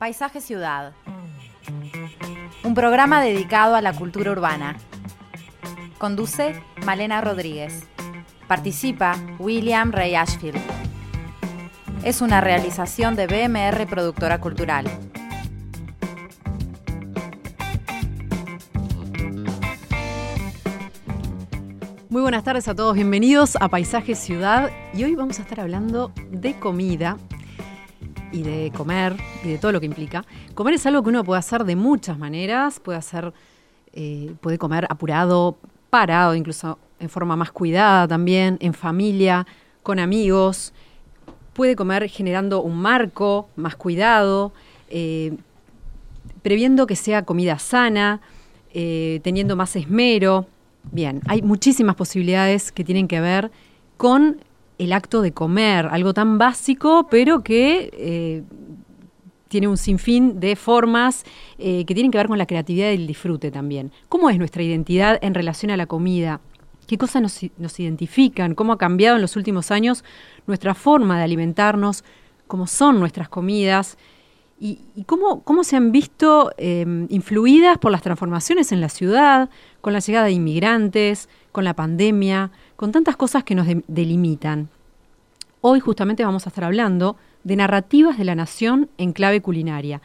Paisaje Ciudad. Un programa dedicado a la cultura urbana. Conduce Malena Rodríguez. Participa William Ray Ashfield. Es una realización de BMR Productora Cultural. Muy buenas tardes a todos, bienvenidos a Paisaje Ciudad y hoy vamos a estar hablando de comida y de comer y de todo lo que implica. Comer es algo que uno puede hacer de muchas maneras, puede hacer, eh, puede comer apurado, parado, incluso en forma más cuidada también, en familia, con amigos, puede comer generando un marco más cuidado, eh, previendo que sea comida sana, eh, teniendo más esmero. Bien, hay muchísimas posibilidades que tienen que ver con el acto de comer, algo tan básico, pero que eh, tiene un sinfín de formas eh, que tienen que ver con la creatividad y el disfrute también. ¿Cómo es nuestra identidad en relación a la comida? ¿Qué cosas nos, identifican? ¿Cómo ha cambiado en los últimos años nuestra forma de alimentarnos? ¿Cómo son nuestras comidas? ¿Y, cómo, cómo, se han visto em, influidas por las transformaciones en la ciudad, con la llegada de inmigrantes, con la pandemia, con tantas cosas que nos delimitan. Hoy justamente vamos a estar hablando de narrativas de la nación en clave culinaria.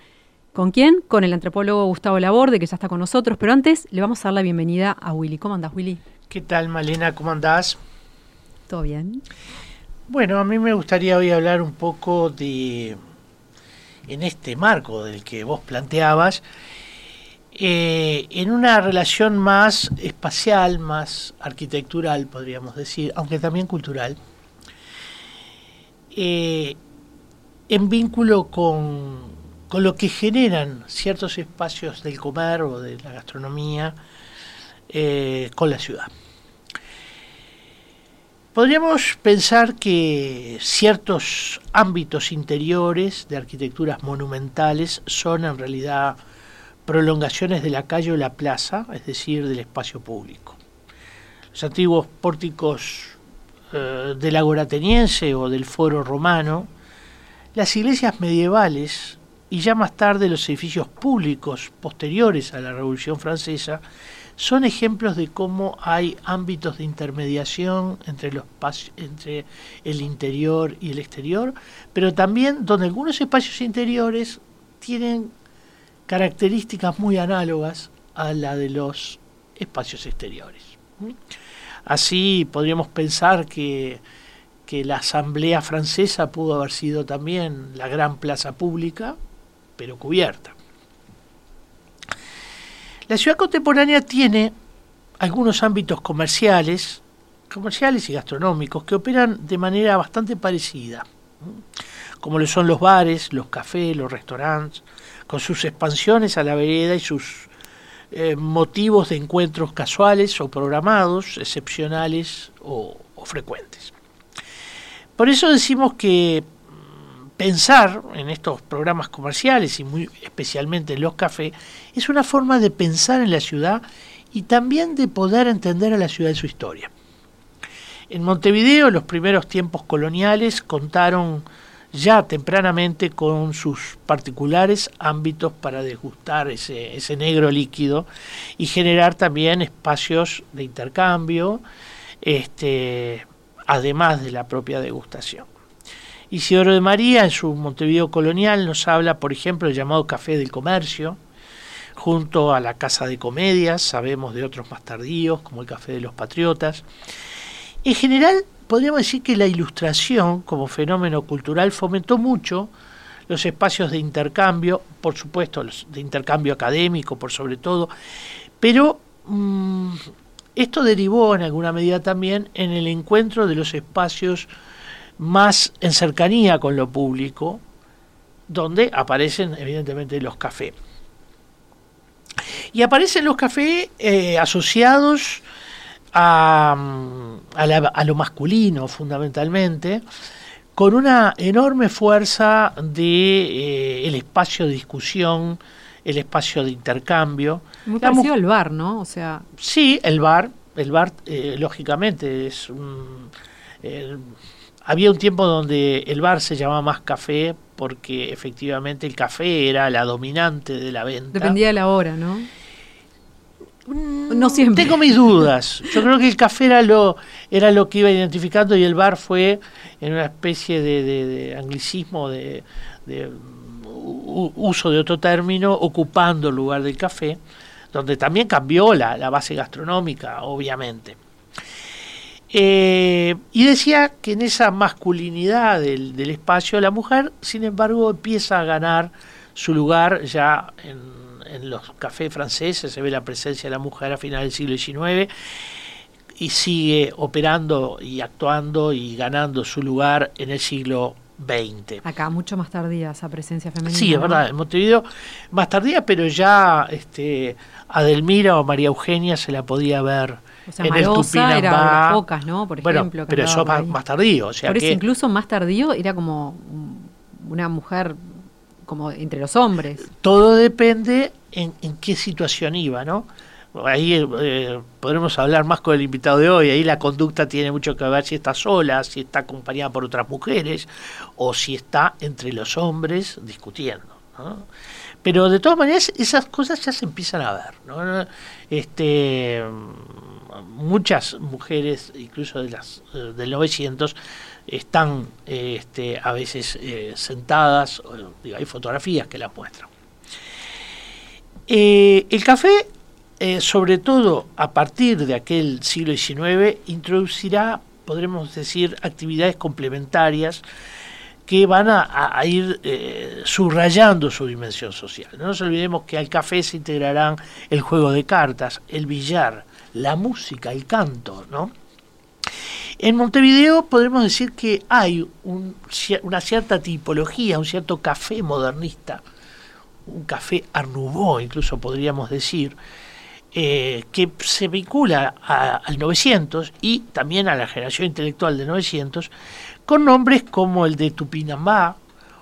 ¿Con quién? Con el antropólogo Gustavo Laborde, que ya está con nosotros, pero antes le vamos a dar la bienvenida a Willy. ¿Cómo andás, Willy? ¿Qué tal, Malena? ¿Cómo andás? ¿Todo bien? Bueno, a mí me gustaría hoy hablar un poco de, en este marco del que vos planteabas, eh, en una relación más espacial, más arquitectural, podríamos decir, aunque también cultural, eh, en vínculo con, con, lo que generan ciertos espacios del comer o de la gastronomía eh, con la ciudad. Podríamos pensar que ciertos ámbitos interiores de arquitecturas monumentales son en realidad prolongaciones de la calle o la plaza, es decir, del espacio público. Los antiguos pórticos eh, del agora ateniense o del foro romano, las iglesias medievales y ya más tarde los edificios públicos posteriores a la Revolución Francesa son ejemplos de cómo hay ámbitos de intermediación entre, los entre el interior y el exterior, pero también donde algunos espacios interiores tienen características muy análogas a la de los espacios exteriores. Así podríamos pensar que, que la Asamblea Francesa pudo haber sido también la gran plaza pública, pero cubierta. La ciudad contemporánea tiene algunos ámbitos comerciales, comerciales y gastronómicos que operan de manera bastante parecida, como lo son los bares, los cafés, los restaurantes, con sus expansiones a la vereda y sus eh, motivos de encuentros casuales o programados, excepcionales o, frecuentes. Por eso decimos que mm, pensar en estos programas comerciales y muy especialmente en los cafés es una forma de pensar en la ciudad y también de poder entender a la ciudad y su historia. En Montevideo los primeros tiempos coloniales contaron ya tempranamente con sus particulares ámbitos para degustar ese, ese negro líquido y generar también espacios de intercambio, este, además de la propia degustación. Isidoro de María, en su Montevideo colonial, nos habla, por ejemplo, del llamado Café del Comercio, junto a la Casa de Comedias, sabemos de otros más tardíos, como el Café de los Patriotas. En general, podríamos decir que la ilustración como fenómeno cultural fomentó mucho los espacios de intercambio, por supuesto, de intercambio académico, por sobre todo, pero mm, esto derivó en alguna medida también en el encuentro de los espacios más en cercanía con lo público, donde aparecen evidentemente los cafés. Y aparecen los cafés eh, asociados a, lo masculino fundamentalmente, con una enorme fuerza de eh, el espacio de discusión, el espacio de intercambio. Muy parecido al bar, ¿no? O sea. Sí, el bar, el bar, eh, lógicamente, es había un tiempo donde el bar se llamaba más café porque efectivamente el café era la dominante de la venta. Dependía de la hora, ¿no? Mm, no siempre. Tengo mis dudas. Yo creo que el café era lo, era lo que iba identificando y el bar fue en una especie de, anglicismo, de, uso de otro término, ocupando el lugar del café, donde también cambió la, la base gastronómica, obviamente. Eh, y decía que en esa masculinidad del, del, espacio, la mujer, sin embargo, empieza a ganar su lugar ya en en los cafés franceses se ve la presencia de la mujer a finales del siglo XIX y sigue operando y actuando y ganando su lugar en el siglo XX. Acá mucho más tardía esa presencia femenina. Sí, es verdad, en Montevideo más tardía, pero ya este, Adelmira o María Eugenia se la podía ver en el Tupinambá. era pocas, ¿no? Por ejemplo. pero eso más, más, tardío. O sea por eso incluso más tardío era como una mujer como entre los hombres. Todo depende en, qué situación iba, ¿no? Ahí eh, podremos hablar más con el invitado de hoy, ahí la conducta tiene mucho que ver si está sola, si está acompañada por otras mujeres o si está entre los hombres discutiendo. Pero de todas maneras esas cosas ya se empiezan a ver. ¿no? Este, muchas mujeres, incluso de las eh, del 900, están este, a veces eh, sentadas, hay fotografías que la muestran. Eh, el café, eh, sobre todo a partir de aquel siglo XIX, introducirá, podremos decir, actividades complementarias que van a, ir subrayando su dimensión social. No nos olvidemos que al café se integrarán el juego de cartas, el billar, la música, el canto, ¿no? En Montevideo podemos decir que hay una cierta tipología, un cierto café modernista, un café Arnubó, incluso podríamos decir, eh, que se vincula al 900 y también a la generación intelectual de 900, con nombres como el de Tupinambá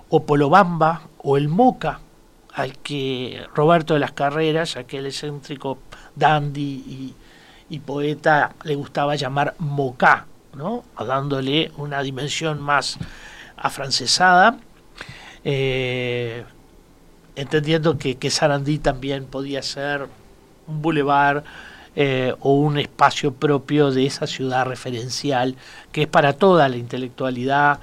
o Polobamba o el Moca, al que Roberto de las Carreras, aquel excéntrico dandy y poeta, le gustaba llamar Moca ¿no? dándole una dimensión más afrancesada, eh, entendiendo que, que, Sarandí también podía ser un bulevar eh, o un espacio propio de esa ciudad referencial que es para toda la intelectualidad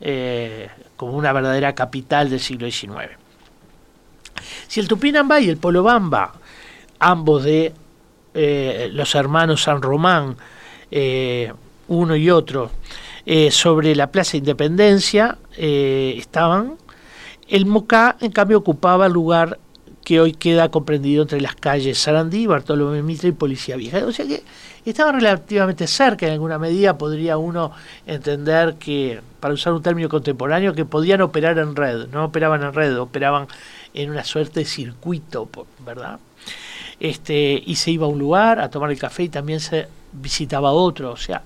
eh, como una verdadera capital del siglo XIX. Si el Tupinambá y el Polobamba, ambos de los hermanos San Román, uno y otro, eh, sobre la Plaza Independencia eh, estaban. El Mocá, en cambio, ocupaba el lugar que hoy queda comprendido entre las calles Sarandí, Bartolomé Mitre y Policía Vieja. O sea que estaban relativamente cerca, en alguna medida podría uno entender que, para usar un término contemporáneo, que podían operar en red, no operaban en red, operaban en una suerte de circuito, ¿verdad? Este, y se iba a un lugar a tomar el café y también se visitaba otro, o sea,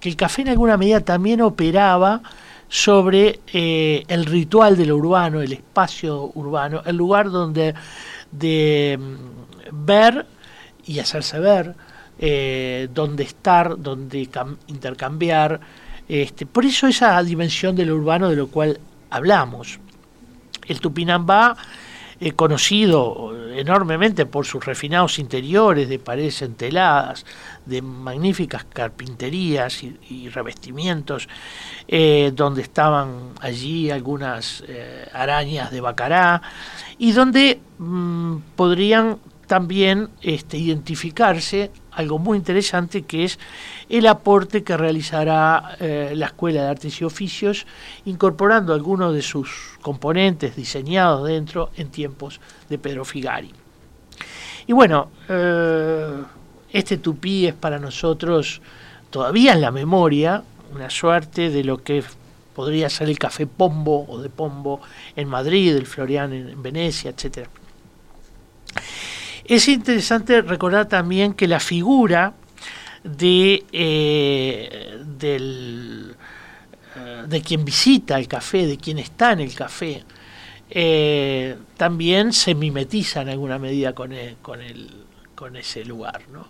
que el café en alguna medida también operaba sobre eh, el ritual de lo urbano, el espacio urbano, el lugar donde de mm, ver y hacerse ver, eh, donde estar, donde intercambiar. Este, por eso esa dimensión de lo urbano de lo cual hablamos. El Tupinambá conocido enormemente por sus refinados interiores de paredes enteladas, de magníficas carpinterías y, revestimientos, eh, donde estaban allí algunas eh, arañas de bacará y donde mm, podrían también este, identificarse algo muy interesante que es el aporte que realizará eh, la Escuela de Artes y Oficios, incorporando algunos de sus componentes diseñados dentro en tiempos de Pedro Figari. Y bueno, eh, este tupí es para nosotros todavía en la memoria una suerte de lo que podría ser el café Pombo o de Pombo en Madrid, el Florian en Venecia, etcétera. Es interesante recordar también que la figura de, eh, del, eh, de quien visita el café, de quien está en el café, eh, también se mimetiza en alguna medida con, con, con ese lugar. ¿no?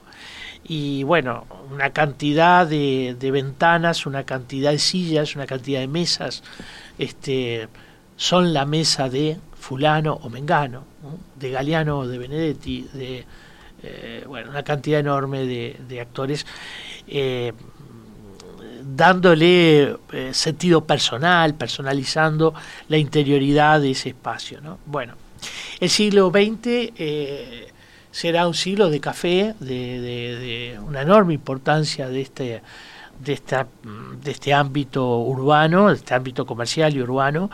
y bueno, una cantidad de, ventanas, una cantidad de sillas, una cantidad de mesas, este, son la mesa de fulano o mengano, de Galeano o de Benedetti, de eh, bueno, una cantidad enorme de, actores. Eh, dándole eh, sentido personal, personalizando la interioridad de ese espacio. ¿no? Bueno, el siglo XX será un siglo de café, de, una enorme importancia de este, de, este ámbito urbano, de este ámbito comercial y urbano,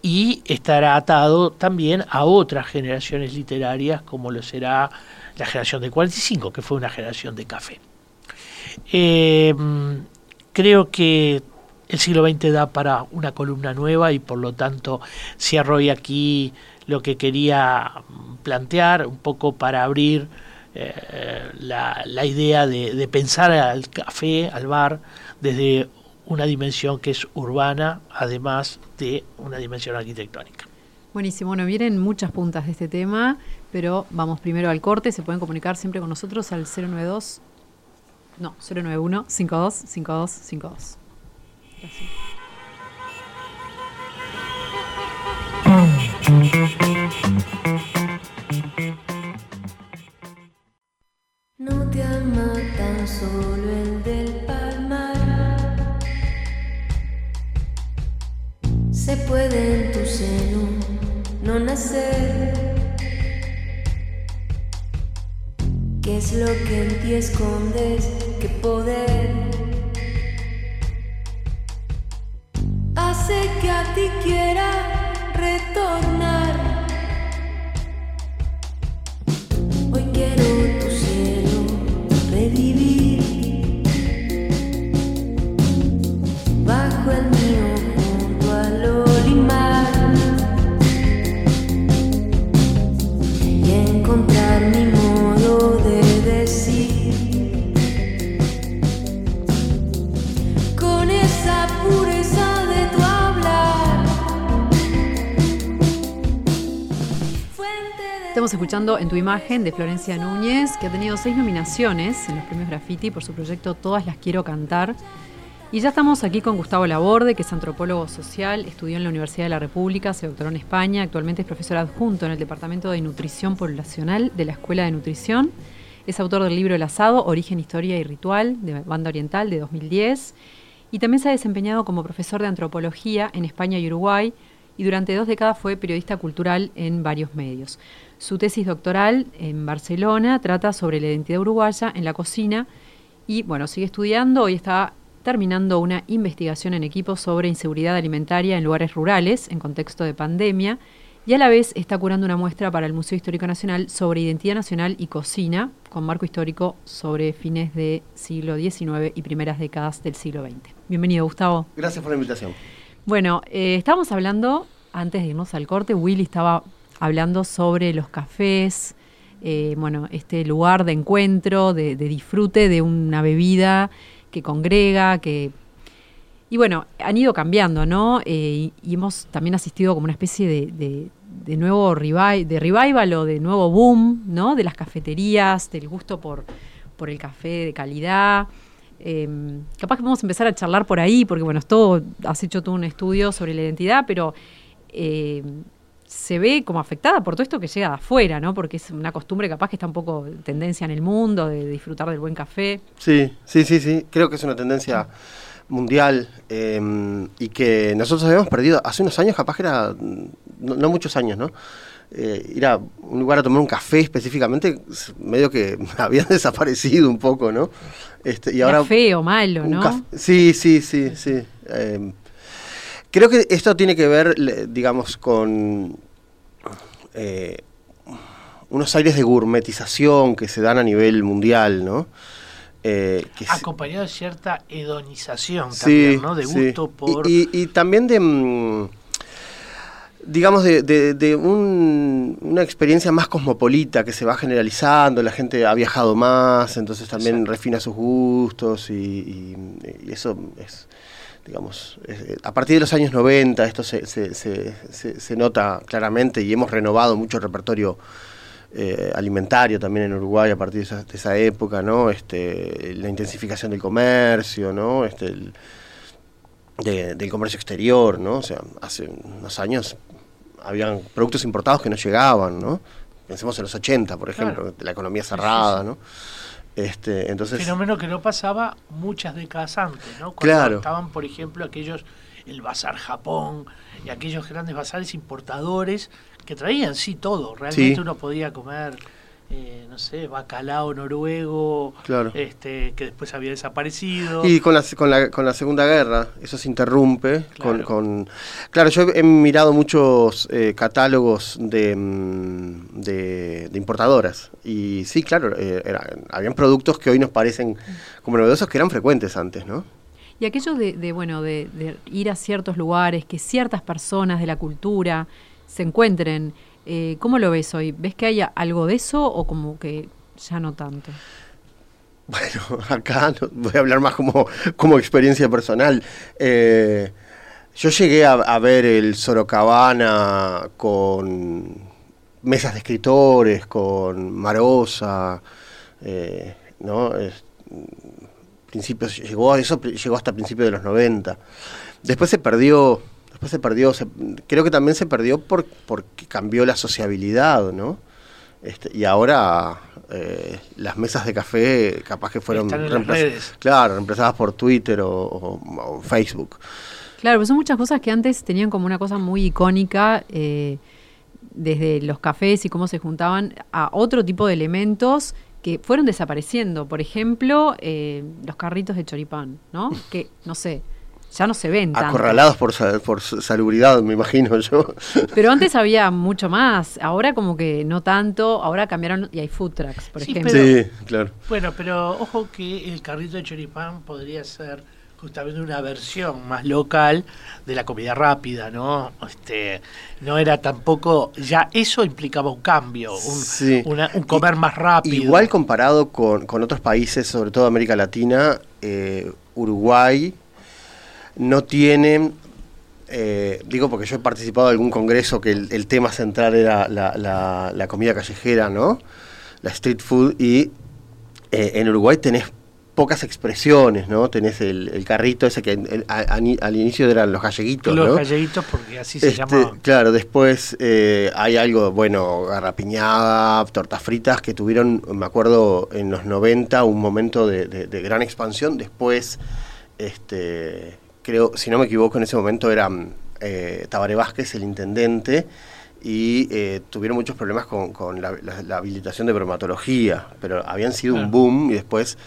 y estará atado también a otras generaciones literarias, como lo será la generación del 45, que fue una generación de café. Eh, creo que el siglo XX da para una columna nueva y por lo tanto cierro aquí lo que quería plantear, un poco para abrir eh, la, idea de, pensar al café, al bar, desde una dimensión que es urbana, además de una dimensión arquitectónica. Buenísimo, bueno, vienen muchas puntas de este tema, pero vamos primero al corte, se pueden comunicar siempre con nosotros al 092, no, 091 52 52 52. Gracias. No te ama tan solo el del palmar. Se puede en tu seno no nacer. ¿Qué es lo que en ti escondes? ¿Qué poder hace que a ti quiera? retornar. Estamos escuchando En tu imagen de Florencia Núñez, que ha tenido seis nominaciones en los premios Graffiti por su proyecto Todas las quiero cantar. Y ya estamos aquí con Gustavo Laborde, que es antropólogo social, estudió en la Universidad de la República, se doctoró en España, actualmente es profesor adjunto en el Departamento de Nutrición Poblacional de la Escuela de Nutrición. Es autor del libro El asado, Origen, Historia y Ritual, de Banda Oriental, de 2010. Y también se ha desempeñado como profesor de antropología en España y Uruguay, y durante dos décadas fue periodista cultural en varios medios. Su tesis doctoral en Barcelona trata sobre la identidad uruguaya en la cocina y bueno, sigue estudiando, hoy está terminando una investigación en equipo sobre inseguridad alimentaria en lugares rurales en contexto de pandemia y a la vez está curando una muestra para el Museo Histórico Nacional sobre identidad nacional y cocina con marco histórico sobre fines del siglo XIX y primeras décadas del siglo XX. Bienvenido, Gustavo. Gracias por la invitación. Bueno, eh, estábamos hablando, antes de irnos al corte, Willy estaba hablando sobre los cafés, eh, bueno, este lugar de encuentro, de, disfrute de una bebida que congrega, que... Y bueno, han ido cambiando, ¿no? Eh, y, hemos también asistido como una especie de, de, nuevo revival, de revival o de nuevo boom, ¿no? De las cafeterías, del gusto por, por el café de calidad. Em, capaz que vamos a empezar a charlar por ahí, porque bueno, todo, has hecho tú un estudio sobre la identidad, pero em, se ve como afectada por todo esto que llega de afuera, ¿no? Porque es una costumbre capaz que está un poco tendencia en el mundo de disfrutar del buen café. Sí, sí, sí, sí. Creo que es una tendencia mundial em, y que nosotros habíamos perdido hace unos años, capaz que era, no, muchos años, ¿no? Eh, ir a un lugar a tomar un café específicamente, medio que habían desaparecido un poco, ¿no? Este, y ahora, feo, malo, ¿no? Sí, sí, sí, sí. Em, Creo que esto tiene que ver, digamos, con eh, unos aires de gourmetización que se dan a nivel mundial, ¿no? Eh, Acompañado de cierta hedonización también, ¿no? De gusto por... Y, también de, mm, digamos, de, una experiencia más cosmopolita que se va generalizando, la gente ha viajado más, entonces también refina sus gustos y eso es digamos, eh, a partir de los años 90 esto se, se, se, nota claramente y hemos renovado mucho el repertorio eh, alimentario también en Uruguay a partir de esa, época, ¿no? Este, la intensificación del comercio, ¿no? Este, del comercio exterior, ¿no? O sea, hace unos años habían productos importados que no llegaban, ¿no? Pensemos en los 80, por ejemplo, la economía cerrada, ¿no? Este, entonces, Fenómeno que no pasaba muchas décadas antes, ¿no? Cuando claro. estaban, por ejemplo, aquellos, el Bazar Japón y aquellos grandes bazares importadores que traían, sí, todo. Realmente uno podía comer, eh, no sé, bacalao noruego, este, que después había desaparecido. Y con la, con la, con la Segunda Guerra, eso se interrumpe. Claro, con, claro yo he mirado muchos eh, catálogos de, mm, de, importadoras. Y sí, claro, eh, habían productos que hoy nos parecen como novedosos que eran frecuentes antes, ¿no? Y aquello de, de bueno, de, de, ir a ciertos lugares, que ciertas personas de la cultura se encuentren. Eh, ¿Cómo lo ves hoy? ¿Ves que haya algo de eso o como que ya no tanto? Bueno, acá voy a hablar más como, como experiencia personal. Eh, yo llegué a, ver el Sorocabana con mesas de escritores, con Marosa, eh, ¿no? principios, llegó, eso llegó hasta principios de los 90. Después se perdió después se perdió, creo que también se perdió por, porque cambió la sociabilidad, ¿no? Este, y ahora eh, las mesas de café capaz que fueron reemplazadas, claro, reemplazadas por Twitter o, Facebook. Claro, pues son muchas cosas que antes tenían como una cosa muy icónica, eh, desde los cafés y cómo se juntaban, a otro tipo de elementos que fueron desapareciendo. Por ejemplo, eh, los carritos de choripán, ¿no? Que, no sé, ya no se ven. Acorralados por, por salubridad, me imagino yo. Pero antes había mucho más, ahora como que no tanto, ahora cambiaron y hay food trucks, por ejemplo. sí, claro. Bueno, pero ojo que el carrito de choripán podría ser justamente una versión más local de la comida rápida, ¿no? Este, no era tampoco, ya eso implicaba un cambio, un, un comer más rápido. Igual comparado con, con, otros países, sobre todo América Latina, eh, Uruguay no tienen, eh, digo porque yo he participado de algún congreso que el, tema central era la, comida callejera, ¿no? La street food, y eh, en Uruguay tenés pocas expresiones, ¿no? Tenés el, carrito ese que al inicio eran los galleguitos, Los galleguitos porque así se este, llamaban. Claro, después eh, hay algo, bueno, garrapiñada, tortas fritas que tuvieron, me acuerdo, en los 90 un momento de, de gran expansión, después este creo, si no me equivoco, en ese momento era eh, Tabaré Vázquez el intendente y eh, tuvieron muchos problemas con, la, habilitación de bromatología, pero habían sido un boom y después,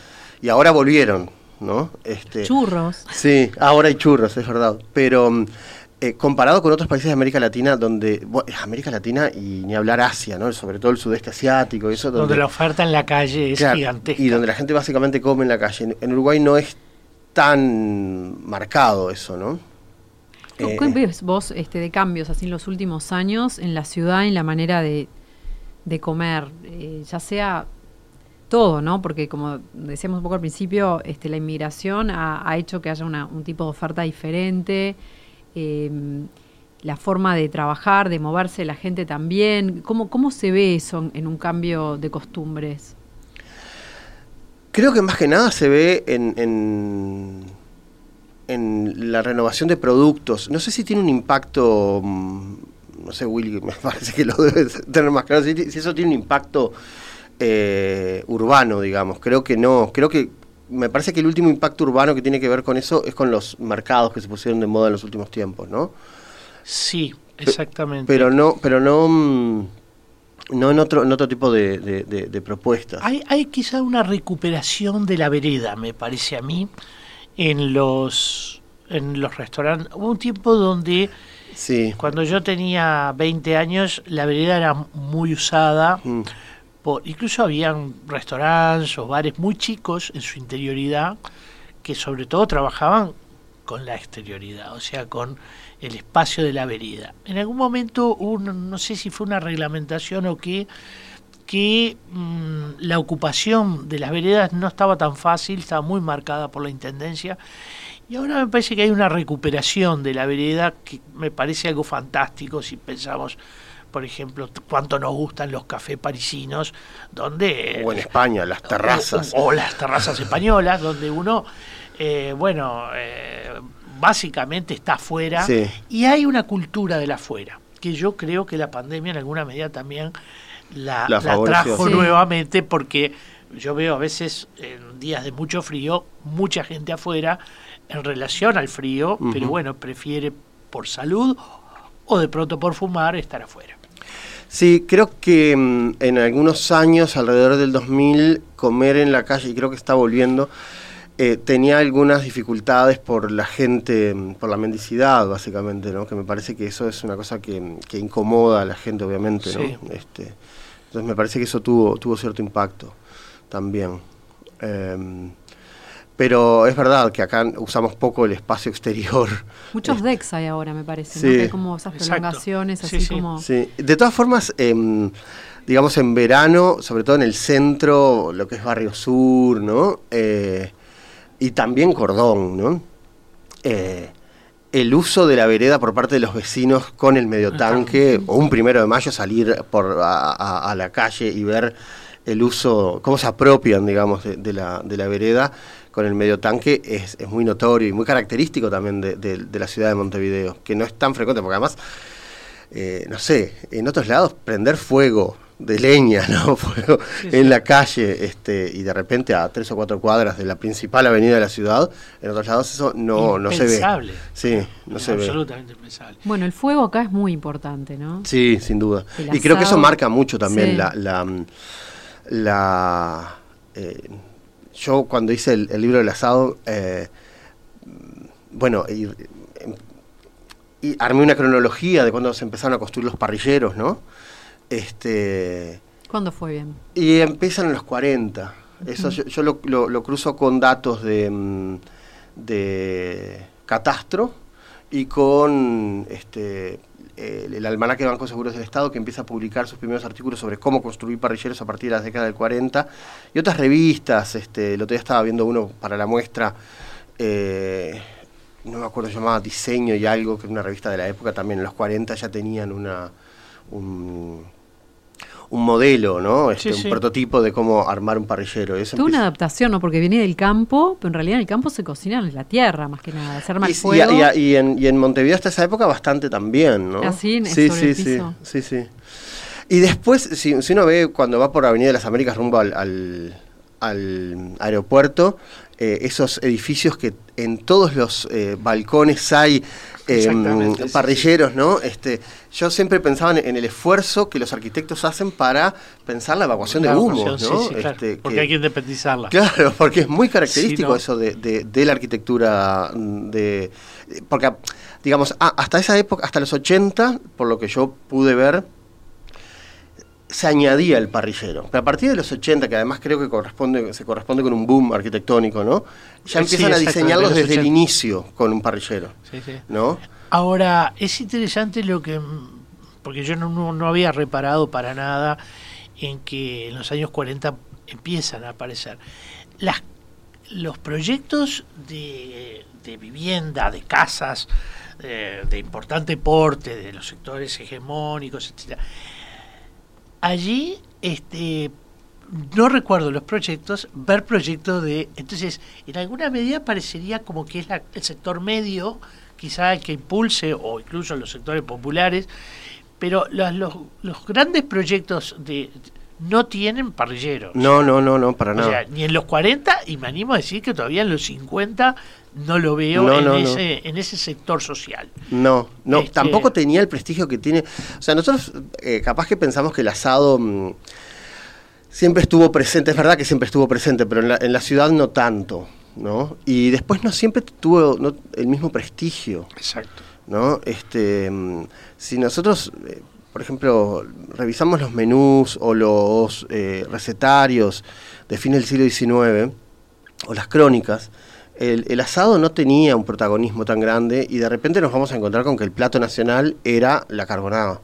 y ahora volvieron, ¿no? Este, churros. Sí, ahora hay churros, es verdad, pero mm, eh, comparado con otros países de América Latina, donde, América Latina y ni hablar Asia, ¿no? Sobre todo el sudeste asiático, eso donde, la oferta en la calle es gigantesca. Y donde la gente básicamente come en la calle. En Uruguay no es tan marcado eso, ¿no? ¿Qué eh, ves vos este, de cambios así en los últimos años en la ciudad, en la manera de, comer? Eh, ya sea todo, ¿no? Porque como decíamos un poco al principio, este, la inmigración ha, hecho que haya un tipo de oferta diferente, em, la forma de trabajar, de moverse la gente también. ¿Cómo, cómo se ve eso en un cambio de costumbres? Creo que más que nada se ve en, en, la renovación de productos. No sé si tiene un impacto, mm, no sé, Willy, me parece que lo debe tener más claro, si, eso tiene un impacto eh, urbano, digamos. Creo que no, creo que me parece que el último impacto urbano que tiene que ver con eso es con los mercados que se pusieron de moda en los últimos tiempos, ¿no? Sí, exactamente. Pero no, pero no mm, no en otro, en otro tipo de, propuestas. Hay, hay quizá una recuperación de la vereda, me parece a mí, en los, en los restaurantes. Hubo un tiempo donde, sí. cuando yo tenía 20 años, la vereda era muy usada. Mm. Por, incluso habían restaurantes o bares muy chicos en su interioridad que sobre todo trabajaban con la exterioridad, o sea, con el espacio de la vereda. En algún momento, no sé si fue una reglamentación o qué, que mm, la ocupación de las veredas no estaba tan fácil, estaba muy marcada por la Intendencia. Y ahora me parece que hay una recuperación de la vereda que me parece algo fantástico si pensamos, por ejemplo, cuánto nos gustan los cafés parisinos, donde... O en España, las terrazas. O, o las terrazas españolas, donde uno, eh, bueno, eh, básicamente está afuera. Sí. Y hay una cultura del afuera, que yo creo que la pandemia en alguna medida también la, La la favoreció. trajo Sí. nuevamente, porque yo veo a veces en días de mucho frío, mucha gente afuera en relación al frío, pero bueno, prefiere por salud o de pronto por fumar estar afuera. Sí, creo que mm, en algunos años, alrededor del 2000, comer en la calle, y creo que está volviendo, eh, tenía algunas dificultades por la gente, por la mendicidad, básicamente, ¿no? Que me parece que eso es una cosa que, que incomoda a la gente, obviamente, ¿no? Sí. Este, entonces me parece que eso tuvo, tuvo cierto impacto también. Em, pero es verdad que acá usamos poco el espacio exterior. Muchos Este, decks hay ahora, me parece, Sí. ¿no? Que hay como esas prolongaciones, Sí, así sí. como... Sí, de todas formas, em, digamos en verano, sobre todo en el centro, lo que es Barrio Sur, ¿no? Eh, y también Cordón, ¿no? Eh, el uso de la vereda por parte de los vecinos con el medio tanque, o un primero de mayo salir por, a, a- a la calle y ver el uso, cómo se apropian, digamos, de, de la, de la vereda con el medio tanque es, es muy notorio y muy característico también de, de- de la ciudad de Montevideo, que no es tan frecuente, porque además eh, no sé, en otros lados prender fuego de leña, ¿no? Fuego Sí, en la calle, este, y de repente a tres o cuatro cuadras de la principal avenida de la ciudad, en otros lados eso no, no se ve. Impensable. Sí, no se ve. Absolutamente impensable. Bueno, el fuego acá es muy importante, ¿no? Sí, sin duda. El Y creo que eso marca mucho también Sí. la... la, la, eh, yo cuando hice el, el libro del asado, eh, bueno, y, y armé una cronología de cuando se empezaron a construir los parrilleros, ¿no? Este, ¿Cuándo fue bien? y empiezan en los 40. Eso yo, yo lo, lo- lo cruzo con datos de, mm, de catastro y con este, el, el almanaque de Banco Seguros del Estado que empieza a publicar sus primeros artículos sobre cómo construir parrilleros a partir de la década del 40 y otras revistas. Este, el otro día estaba viendo uno para la muestra. eh, no me acuerdo, llamaba Diseño y algo, que era una revista de la época también, en los 40 ya tenían una, un, un modelo, ¿no? Este, Sí, un sí. prototipo de cómo armar un parrillero. Eso Tuvo una empieza- adaptación, ¿no? Porque viene del campo, pero en realidad en el campo se cocina en la tierra, más que nada. Se arma y, el fuego. y- y- y en, y en Montevideo hasta esa época bastante también, ¿no? ¿Ah, sí? ¿Es sí, sobre sí, el sí, piso? sí, sí. Y después, si, si uno ve cuando va por Avenida de las Américas rumbo al, al- al aeropuerto, eh, esos edificios que en todos los eh, balcones hay eh, sí, parrilleros, ¿no? Este, yo siempre pensaba en, el esfuerzo que los arquitectos hacen para pensar la evacuación de humos, ¿no? sí, sí, claro, Este, porque que- hay que independizarla. Claro, porque es muy característico Sí, ¿no? eso de, de- de la arquitectura mm, de porque digamos ah, hasta esa época, hasta los 80, por lo que yo pude ver, se añadía el parrillero. Pero a partir de los 80, que además creo que corresponde, se corresponde con un boom arquitectónico, ¿no? Ya Sí, empiezan a diseñarlos de los desde el 80. inicio con un parrillero, Sí, sí. ¿no? Ahora, es interesante lo que, porque yo no, no- había reparado para nada en que en los años 40 empiezan a aparecer los proyectos de, de vivienda, de casas, de importante porte, de los sectores hegemónicos, etcétera. Allí, este, no recuerdo los proyectos, ver proyectos de... Entonces, en alguna medida parecería como que es el sector medio, quizá el que impulse, o incluso los sectores populares, pero los, los, los grandes proyectos de no tienen parrilleros. No, no, no, no, para O nada. sea, ni en los 40, y me animo a decir que todavía en los 50 no lo veo No, en, no, no. ese, en ese sector social. No, no, Este- tampoco tenía el prestigio que tiene. O sea, nosotros eh, capaz que pensamos que el asado mm, siempre estuvo presente, es verdad que siempre estuvo presente, pero en la, en la ciudad no tanto, ¿no? Y después no siempre tuvo no, el mismo prestigio, Exacto. ¿no? Este, mm, si nosotros, eh, por ejemplo, revisamos los menús o los eh, recetarios de fin del siglo XIX, o las crónicas, el, el asado no tenía un protagonismo tan grande y de repente nos vamos a encontrar con que el plato nacional era la carbonada.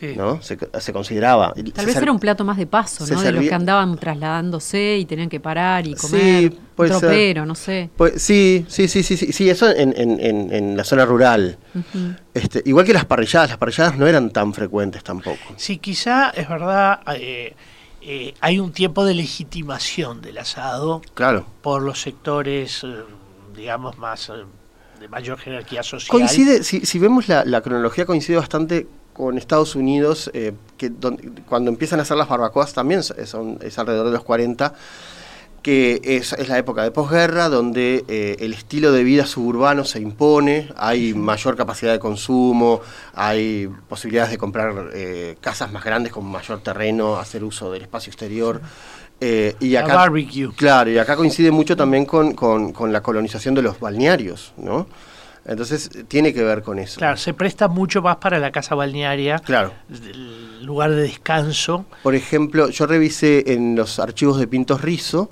Sí. ¿no? Se, se consideraba. Tal vez era un plato más de paso, ¿no? De los que andaban trasladándose y tenían que parar y Sí, comer. puede ser. tropero, no sé. Pues, sí, sí, sí, sí, sí, sí, eso en, en- en- en la zona rural. Este, igual que las parrilladas, las parrilladas no eran tan frecuentes tampoco. Sí, quizá es verdad, eh, eh, hay un tiempo de legitimación del asado Claro. por los sectores, eh, digamos, más de mayor jerarquía social. Coincide, si, si vemos la, la cronología, coincide bastante con Estados Unidos, eh, que cuando empiezan a hacer las barbacoas también son, es alrededor de los 40, que es, es la época de posguerra, donde eh, el estilo de vida suburbano se impone, hay mayor capacidad de consumo, hay posibilidades de comprar eh, casas más grandes con mayor terreno, hacer uso del espacio exterior. eh, y acá, barbecue. Claro, y acá coincide mucho también con, con- con la colonización de los balnearios, ¿no? Entonces tiene que ver con eso. Claro, se presta mucho más para la casa balnearia, Claro. el lugar de descanso. Por ejemplo, yo revisé en los archivos de Pintos Rizo,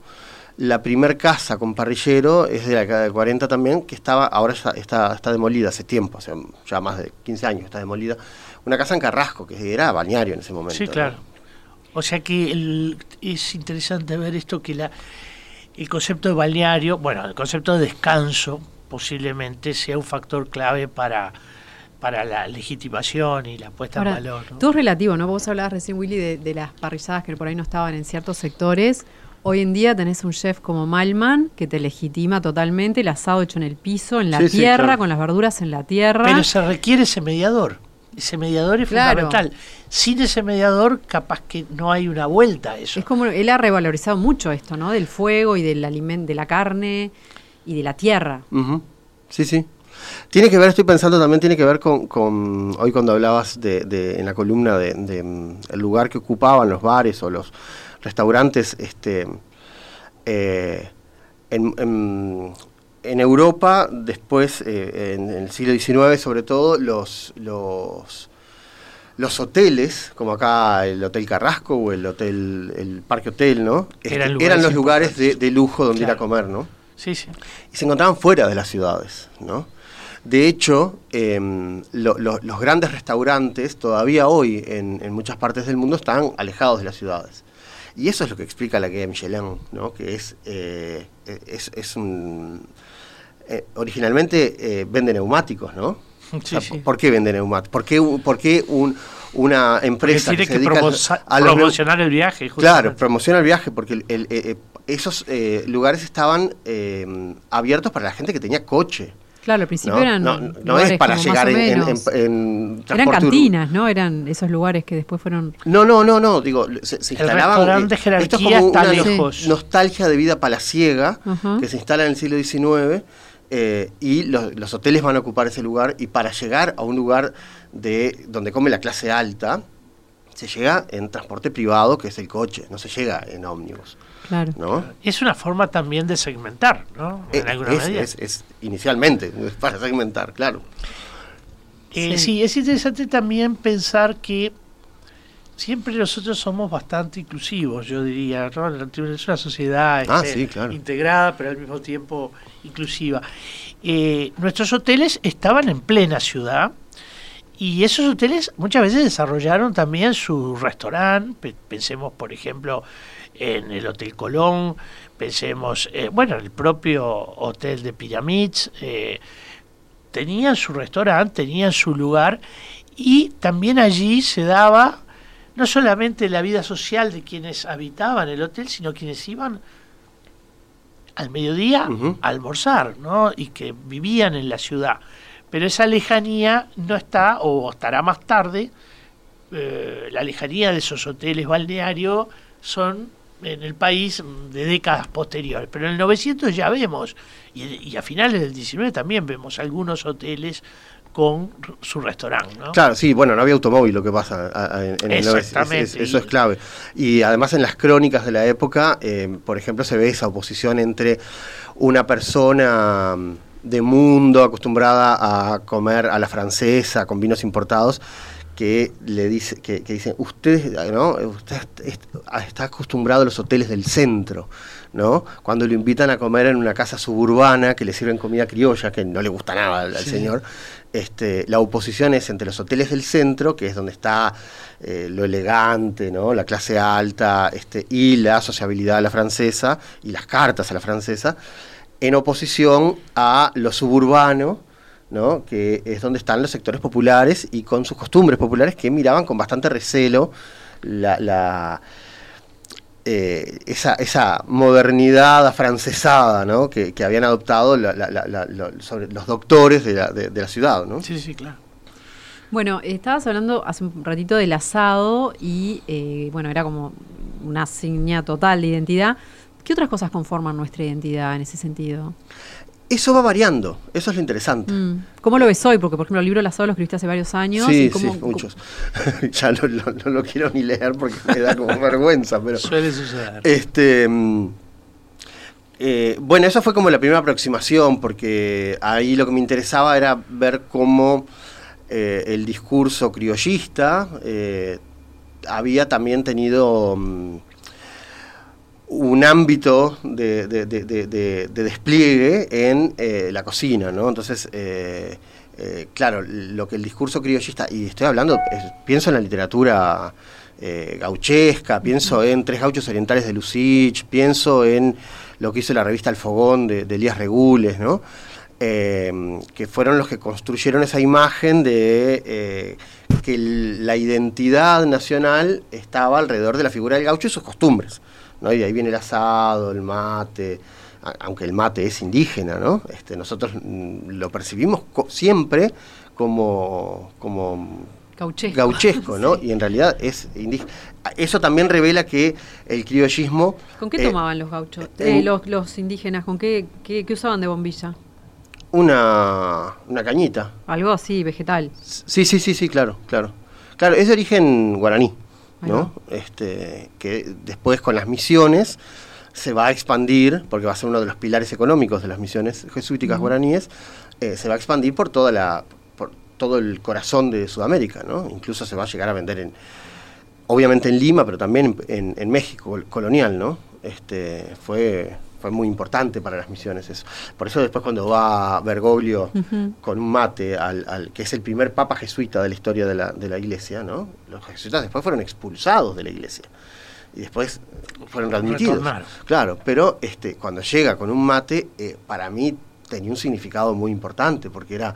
la primer casa con parrillero es de la década del 40 también, que estaba, ahora ya está, está demolida hace tiempo, o sea, ya más de 15 años está demolida. Una casa en Carrasco, que era balneario en ese momento. Sí, ¿no? claro. O sea que el- es interesante ver esto que la, el concepto de balneario, bueno, el concepto de descanso posiblemente sea un factor clave para, para la legitimación y la puesta Ahora, en valor. ¿no? todo es relativo, ¿no? Vos hablabas recién, Willy, de, de las parrilladas que por ahí no estaban en ciertos sectores. Hoy en día tenés un chef como Malman que te legitima totalmente el asado hecho en el piso, en la Sí, sí, tierra, claro. con las verduras en la tierra. Pero se requiere ese mediador. Ese mediador es Claro. fundamental. Sin ese mediador, capaz que no hay una vuelta a eso. Es como él ha revalorizado mucho esto, ¿no? Del fuego y del alimento, de la carne y de la tierra. Sí, sí. Tiene que ver, estoy pensando también, tiene que ver con, con hoy cuando hablabas de, de- en la columna de, de, mm, el lugar que ocupaban los bares o los restaurantes, este, eh, en, en- en Europa, después, eh, en, el siglo XIX sobre todo, los, los, los hoteles, como acá el Hotel Carrasco o el Hotel, el Parque Hotel, ¿no? Este, Eran eran, lugares los lugares de, lujo donde ir a comer, ¿no? Sí, sí. y se encontraban fuera de las ciudades, ¿no? De hecho, em, lo- lo- los grandes restaurantes todavía hoy en, en muchas partes del mundo están alejados de las ciudades. Y eso es lo que explica la guía de Michelin, ¿no? Que es, eh, es, es un... eh, originalmente eh, vende neumáticos, ¿no? O Sí, sea, sí. ¿Por qué vende neumáticos? ¿Por qué, por qué un- una empresa que se a promocionar el viaje. Claro, promociona el viaje porque el- el- esos eh, lugares estaban eh, abiertos para la gente que tenía coche. Claro, al principio ¿no? eran No, no es para como llegar en, en- menos. en- en Eran cantinas, ¿no? Eran esos lugares que después fueron... No, no, no, no, digo, se, instalaban. eh, de jerarquía esto es como está una lejos. nostalgia de vida palaciega que se instala en el siglo XIX eh, y los, los hoteles van a ocupar ese lugar y para llegar a un lugar de donde come la clase alta se llega en transporte privado que es el coche, no se llega en ómnibus, Claro. ¿no? Es una forma también de segmentar, ¿no? Eh, En alguna es, medida. es- es inicialmente, es para segmentar, claro. Eh, Sí. sí. es interesante también pensar que siempre nosotros somos bastante inclusivos, yo diría. ¿no? Es una sociedad Ah, este, sí, claro. integrada, pero al mismo tiempo inclusiva. Eh, nuestros hoteles estaban en plena ciudad y esos hoteles muchas veces desarrollaron también su restaurante. Pe- Pensemos, por ejemplo, en el Hotel Colón, pensemos, eh, bueno, el propio Hotel de Pyramids. eh, tenían su restaurante, tenían su lugar y también allí se daba no solamente la vida social de quienes habitaban el hotel, sino quienes iban al mediodía a almorzar, ¿no? Y que vivían en la ciudad. Pero esa lejanía no está, o estará más tarde, eh, la lejanía de esos hoteles balnearios son en el país de décadas posteriores. Pero en el 900 ya vemos, y, y a finales del 19 también vemos algunos hoteles con su restaurante, ¿no? Claro, sí, bueno, no había automóvil lo que pasa a- a- en, el 900, es- es- Exactamente, eso es clave. Y además en las crónicas de la época, eh, por ejemplo, se ve esa oposición entre una persona de mundo acostumbrada a comer a la francesa con vinos importados que le dice, que, que dicen, usted, ¿no? usted está acostumbrado a los hoteles del centro, ¿no? Cuando lo invitan a comer en una casa suburbana que le sirven comida criolla, que no le gusta nada al, señor, este, la oposición es entre los hoteles del centro, que es donde está eh, lo elegante, ¿no? la clase alta, este, y la sociabilidad a la francesa, y las cartas a la francesa, en oposición a lo suburbano, ¿no? que es donde están los sectores populares y con sus costumbres populares que miraban con bastante recelo la, eh, esa, esa, modernidad afrancesada ¿no? que, habían adoptado los doctores de la, ciudad. ¿no? Sí, sí, claro. Bueno, estabas hablando hace un ratito del asado y, eh, bueno, era como una seña total de identidad. ¿Qué otras cosas conforman nuestra identidad en ese sentido? Eso va variando, eso es lo interesante. Mm. ¿Cómo lo ves hoy? Porque, por ejemplo, el libro Las lo escribiste hace varios años. Sí, sí, muchos. ya no, lo quiero ni leer porque me da como vergüenza, pero... Suele suceder. Este, mm, eh, bueno, esa fue como la primera aproximación, porque ahí lo que me interesaba era ver cómo eh, el discurso criollista eh, había también tenido... Mm, un ámbito de, despliegue en eh, la cocina, ¿no? Entonces, eh, eh, claro, lo que el discurso criollista, y estoy hablando, pienso en la literatura gauchesca, pienso en Tres Gauchos Orientales de Lucich, pienso en lo que hizo la revista El Fogón de, Elías Regules, ¿no? que fueron los que construyeron esa imagen de que la identidad nacional estaba alrededor de la figura del gaucho y sus costumbres. ¿No? Y de ahí viene el asado, el mate, aunque el mate es indígena, ¿no? Este, nosotros mm, lo percibimos siempre como, como gauchesco, ¿no? Y en realidad es indígena. Eso también revela que el criollismo... ¿Con qué tomaban eh, los gauchos? Eh, los, los, indígenas, ¿con qué, qué, usaban de bombilla? Una, una cañita. Algo así, vegetal. Sí, sí, sí, sí, claro, claro. Claro, es de origen guaraní. ¿No? Este, que después con las misiones se va a expandir, porque va a ser uno de los pilares económicos de las misiones jesuíticas guaraníes, eh, se va a expandir por toda la, por todo el corazón de Sudamérica, ¿no? Incluso se va a llegar a vender en, obviamente en Lima, pero también en, en México colonial, ¿no? Este, fue fue muy importante para las misiones eso. Por eso después cuando va Bergoglio con un mate, al, que es el primer papa jesuita de la historia de la, de la iglesia, ¿no? los jesuitas después fueron expulsados de la iglesia y después fueron readmitidos. Claro, pero este, cuando llega con un mate, eh, para mí tenía un significado muy importante, porque era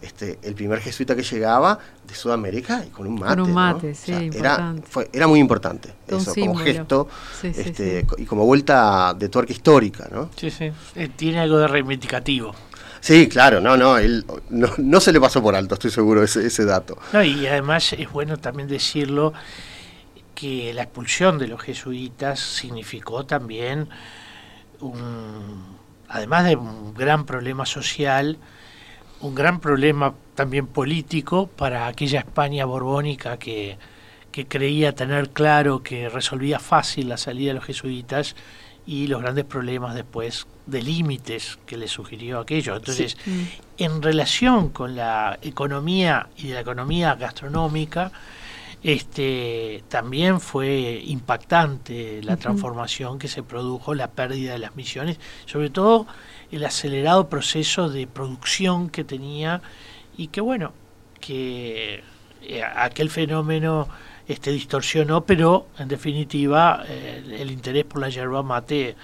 este, el primer jesuita que llegaba de Sudamérica y con un mate. Con un mate, sí, era, era, muy importante eso, como gesto este, y como vuelta de tuerca histórica, ¿no? Sí, sí, eh, tiene algo de reivindicativo. Sí, claro, no, no, él no, se le pasó por alto, estoy seguro, ese, ese dato. No, y además es bueno también decirlo que la expulsión de los jesuitas significó también un además de un gran problema social, un gran problema también político para aquella España borbónica que, creía tener claro que resolvía fácil la salida de los jesuitas y los grandes problemas después de límites que le sugirió aquello. Entonces, en relación con la economía y de la economía gastronómica, este, también fue impactante la transformación que se produjo, la pérdida de las misiones, sobre todo el acelerado proceso de producción que tenía y que bueno, que eh, aquel fenómeno este, distorsionó, pero en definitiva eh, el interés por la yerba mate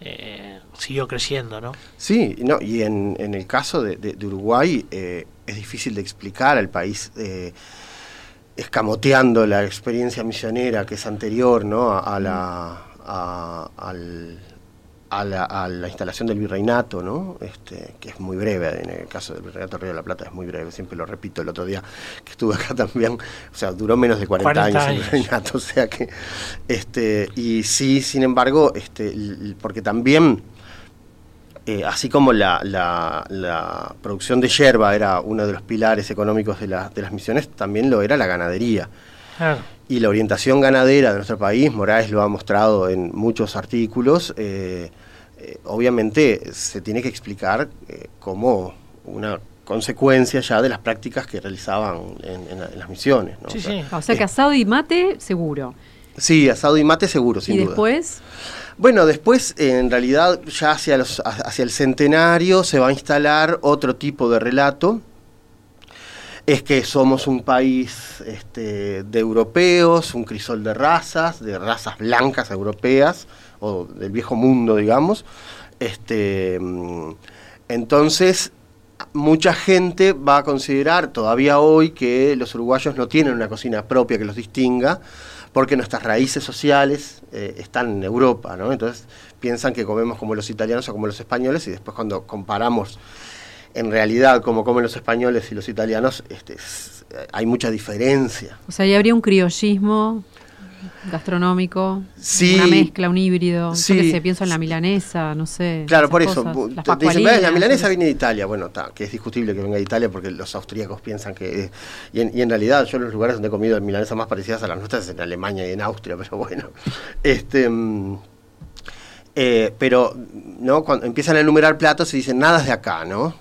eh, siguió creciendo, ¿no? Sí, no, y en, en el caso de, de, Uruguay es difícil de explicar al país escamoteando la experiencia misionera que es anterior ¿no? a, la, a, la, instalación del virreinato, ¿no? este, que es muy breve, en el caso del virreinato Río de la Plata es muy breve, siempre lo repito el otro día que estuve acá también, o sea, duró menos de 40, años, el virreinato, o sea que, este, y sí, sin embargo, este, porque también eh, así como la, producción de yerba era uno de los pilares económicos de, de las misiones, también lo era la ganadería. Y la orientación ganadera de nuestro país, Moraes lo ha mostrado en muchos artículos, eh, eh, obviamente se tiene que explicar como una consecuencia ya de las prácticas que realizaban en, en la- en las misiones. ¿no? Sí, O sea, sí. O sea que asado y mate, seguro. Sí, asado y mate seguro, sin y duda. después, Bueno, después, eh, en realidad, ya hacia, hacia el centenario se va a instalar otro tipo de relato. Es que somos un país este, de europeos, un crisol de razas, de razas blancas europeas, o del viejo mundo, digamos. Este, mm, entonces, mucha gente va a considerar todavía hoy que los uruguayos no tienen una cocina propia que los distinga, porque nuestras raíces sociales eh, están en Europa, ¿no? Entonces piensan que comemos como los italianos o como los españoles y después cuando comparamos en realidad cómo comen los españoles y los italianos, este, es- eh, hay mucha diferencia. o sea, ahí habría un criollismo gastronómico, Sí. una mezcla, un híbrido. Sí. Yo que sé, pienso en la milanesa, no sé. Claro, por eso. cosas, te- dicen, "Ves, la milanesa viene de Italia. Bueno, está, que es discutible que venga de Italia porque los austríacos piensan que... eh, y, en, y en realidad yo los lugares donde he comido milanesas más parecidas a las nuestras es en Alemania y en Austria, pero bueno. Este... mm, eh, pero, ¿no? Cuando empiezan a enumerar platos y dicen, nada es de acá, ¿no?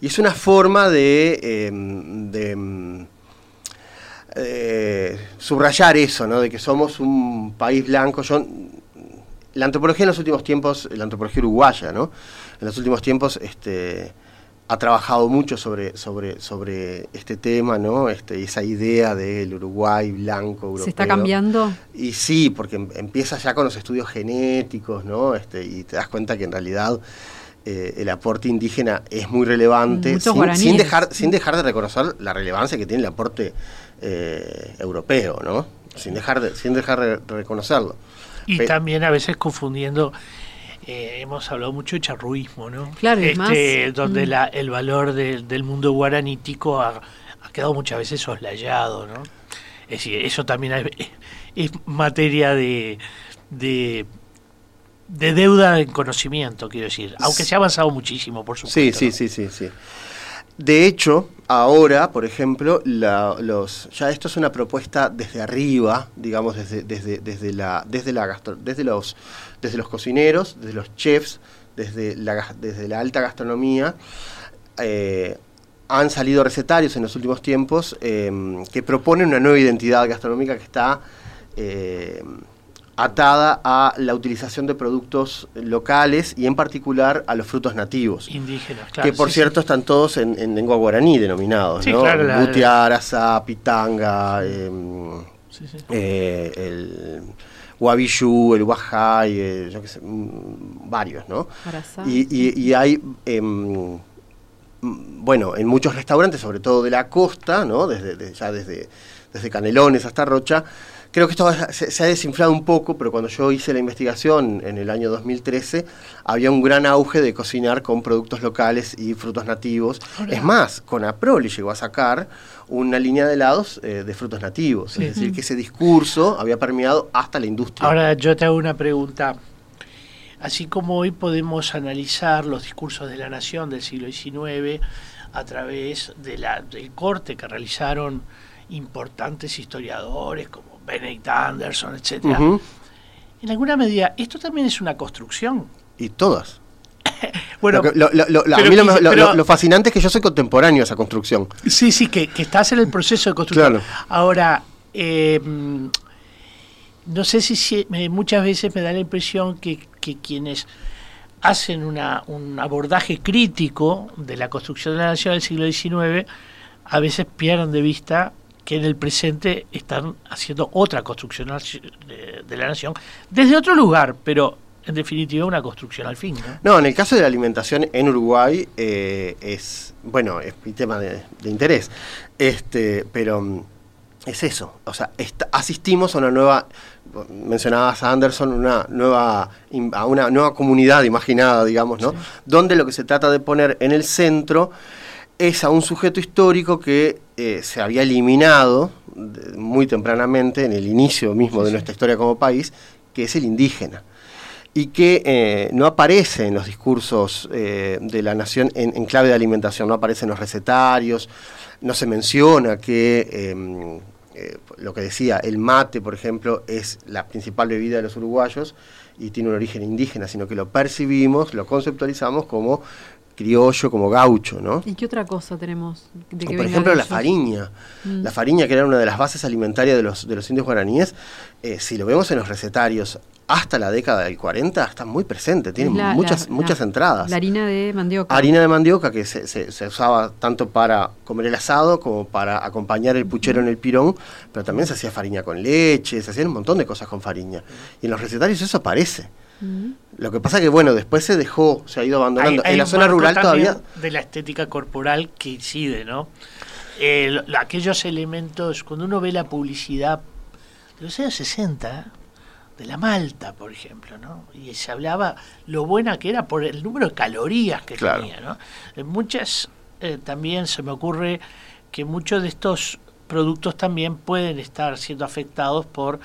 Y es una forma de... eh, de mm, eh, subrayar eso, ¿no? De que somos un país blanco. Yo, la antropología en los últimos tiempos, la antropología uruguaya, ¿no? En los últimos tiempos, este, ha trabajado mucho sobre, sobre, sobre este tema, ¿no? Este, esa idea del Uruguay blanco, europeo. ¿Se está cambiando? Y sí, porque em- empieza ya con los estudios genéticos, ¿no? Este, y te das cuenta que en realidad eh, el aporte indígena es muy relevante, sin, sin dejar, sin dejar de reconocer la relevancia que tiene el aporte eh, europeo, ¿no? Sin dejar de, sin dejar de reconocerlo. Y Pe- también a veces confundiendo, eh, hemos hablado mucho de charruismo, ¿no? Claro, es este, más, Donde mm. la, el valor del- del mundo guaranítico ha, ha quedado muchas veces soslayado, ¿no? Es decir, eso también es, es materia de, de, de deuda en conocimiento, quiero decir. Aunque se ha avanzado muchísimo, por supuesto. Sí, sí, ¿no? sí, sí, sí. De hecho, ahora, por ejemplo, ya esto es una propuesta desde arriba, digamos, desde, desde, desde, la, desde, la desde, los, desde los cocineros, desde los chefs, desde la, desde la alta gastronomía. eh, han salido recetarios en los últimos tiempos eh, que proponen una nueva identidad gastronómica que está eh, atada a la utilización de productos locales y en particular a los frutos nativos. Indígenas, claro. que por sí, cierto están todos en, en lengua guaraní denominados, Sí, ¿no? claro, la- pitanga, em, sí, sí, sí. eh, el Wabishu, el Wahai, eh, yo qué sé, mm, varios, ¿no? Arazá. Y, y- y hay, em, mm, bueno, en muchos restaurantes, sobre todo de la costa, ¿no? Desde, de- ya desde, desde Canelones hasta Rocha, creo que esto se, se ha desinflado un poco, pero cuando yo hice la investigación en el año 2013, había un gran auge de cocinar con productos locales y frutos nativos. Es más, con Aproli llegó a sacar una línea de helados eh, de frutos nativos. Sí. Es decir, que ese discurso había permeado hasta la industria. Ahora yo te hago una pregunta. Así como hoy podemos analizar los discursos de la nación del siglo XIX a través de la, del corte que realizaron importantes historiadores como Benedict Anderson, etcétera. Ujú. En alguna medida, esto también es una construcción. Y todas. Bueno, Lo lo- a mí quise- pero- lo- fascinante es que yo soy contemporáneo a esa construcción. Sí, sí, que, que estás en el proceso de construcción. Claro. Ahora, eh, no sé si, si- me- muchas veces me da la impresión que, que quienes hacen una, un abordaje crítico de la construcción de la nación del siglo XIX, a veces pierden de vista que en el presente están haciendo otra construcción de, la nación desde otro lugar, pero en definitiva una construcción al fin. ¿no? No, en el caso de la alimentación en Uruguay eh, es, bueno, es mi tema de, de interés, este, pero mm, es eso, o sea, asistimos a una nueva, mencionabas a Anderson, una nueva, a una nueva comunidad imaginada, digamos, ¿no? Donde lo que se trata de poner en el centro es a un sujeto histórico que eh, se había eliminado de- muy tempranamente en el inicio mismo de nuestra historia como país, que es el indígena. Y que eh, no aparece en los discursos eh, de la nación en, en clave de alimentación, no aparece en los recetarios, no se menciona que eh, lo que decía, el mate, por ejemplo, es la principal bebida de los uruguayos y tiene un origen indígena, sino que lo percibimos, lo conceptualizamos como criollo como gaucho, ¿no? ¿Y qué otra cosa tenemos? De que por ejemplo, la fariña. Mm. La fariña, que era una de las bases alimentarias de los, de los indios guaraníes, eh, si lo vemos en los recetarios hasta la década del 40, está muy presente, tiene la- muchas, la- muchas la- entradas. La harina de mandioca. Harina de mandioca que se, se- se usaba tanto para comer el asado como para acompañar el puchero en el pirón, pero también se hacía fariña con leche, se hacían un montón de cosas con fariña. Y en los recetarios eso aparece. Mm. Lo que pasa que, bueno, después se dejó, se ha ido abandonando. Hay- hay en la zona rural todavía... De la estética corporal que incide, ¿no? Eh, lo- aquellos elementos, cuando uno ve la publicidad de los años 60, de la malta, por ejemplo, ¿no? Y se hablaba lo buena que era por el número de calorías que Claro. tenía, ¿no? En muchas, eh, también se me ocurre que muchos de estos productos también pueden estar siendo afectados por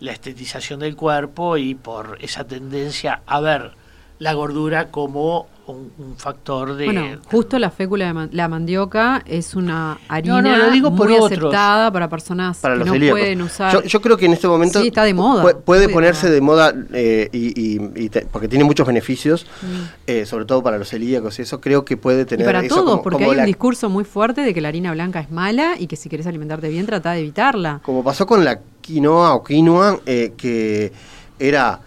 la estetización del cuerpo y por esa tendencia a ver la gordura como un, un factor de... Bueno, justo la fécula de man- la mandioca es una harina no, lo digo por muy otros. aceptada para personas para que los no celíacos. pueden usar. Yo, yo creo que en este momento Sí, está de moda. pu- puede de ponerse moda. de moda eh, y, y- y te- porque tiene muchos beneficios, Mm. eh, sobre todo para los celíacos y eso creo que puede Y tener para eso todos, como, porque como hay la- un discurso muy fuerte de que la harina blanca es mala y que si quieres alimentarte bien, trata de evitarla. como pasó con la quinoa o quinoa eh, que era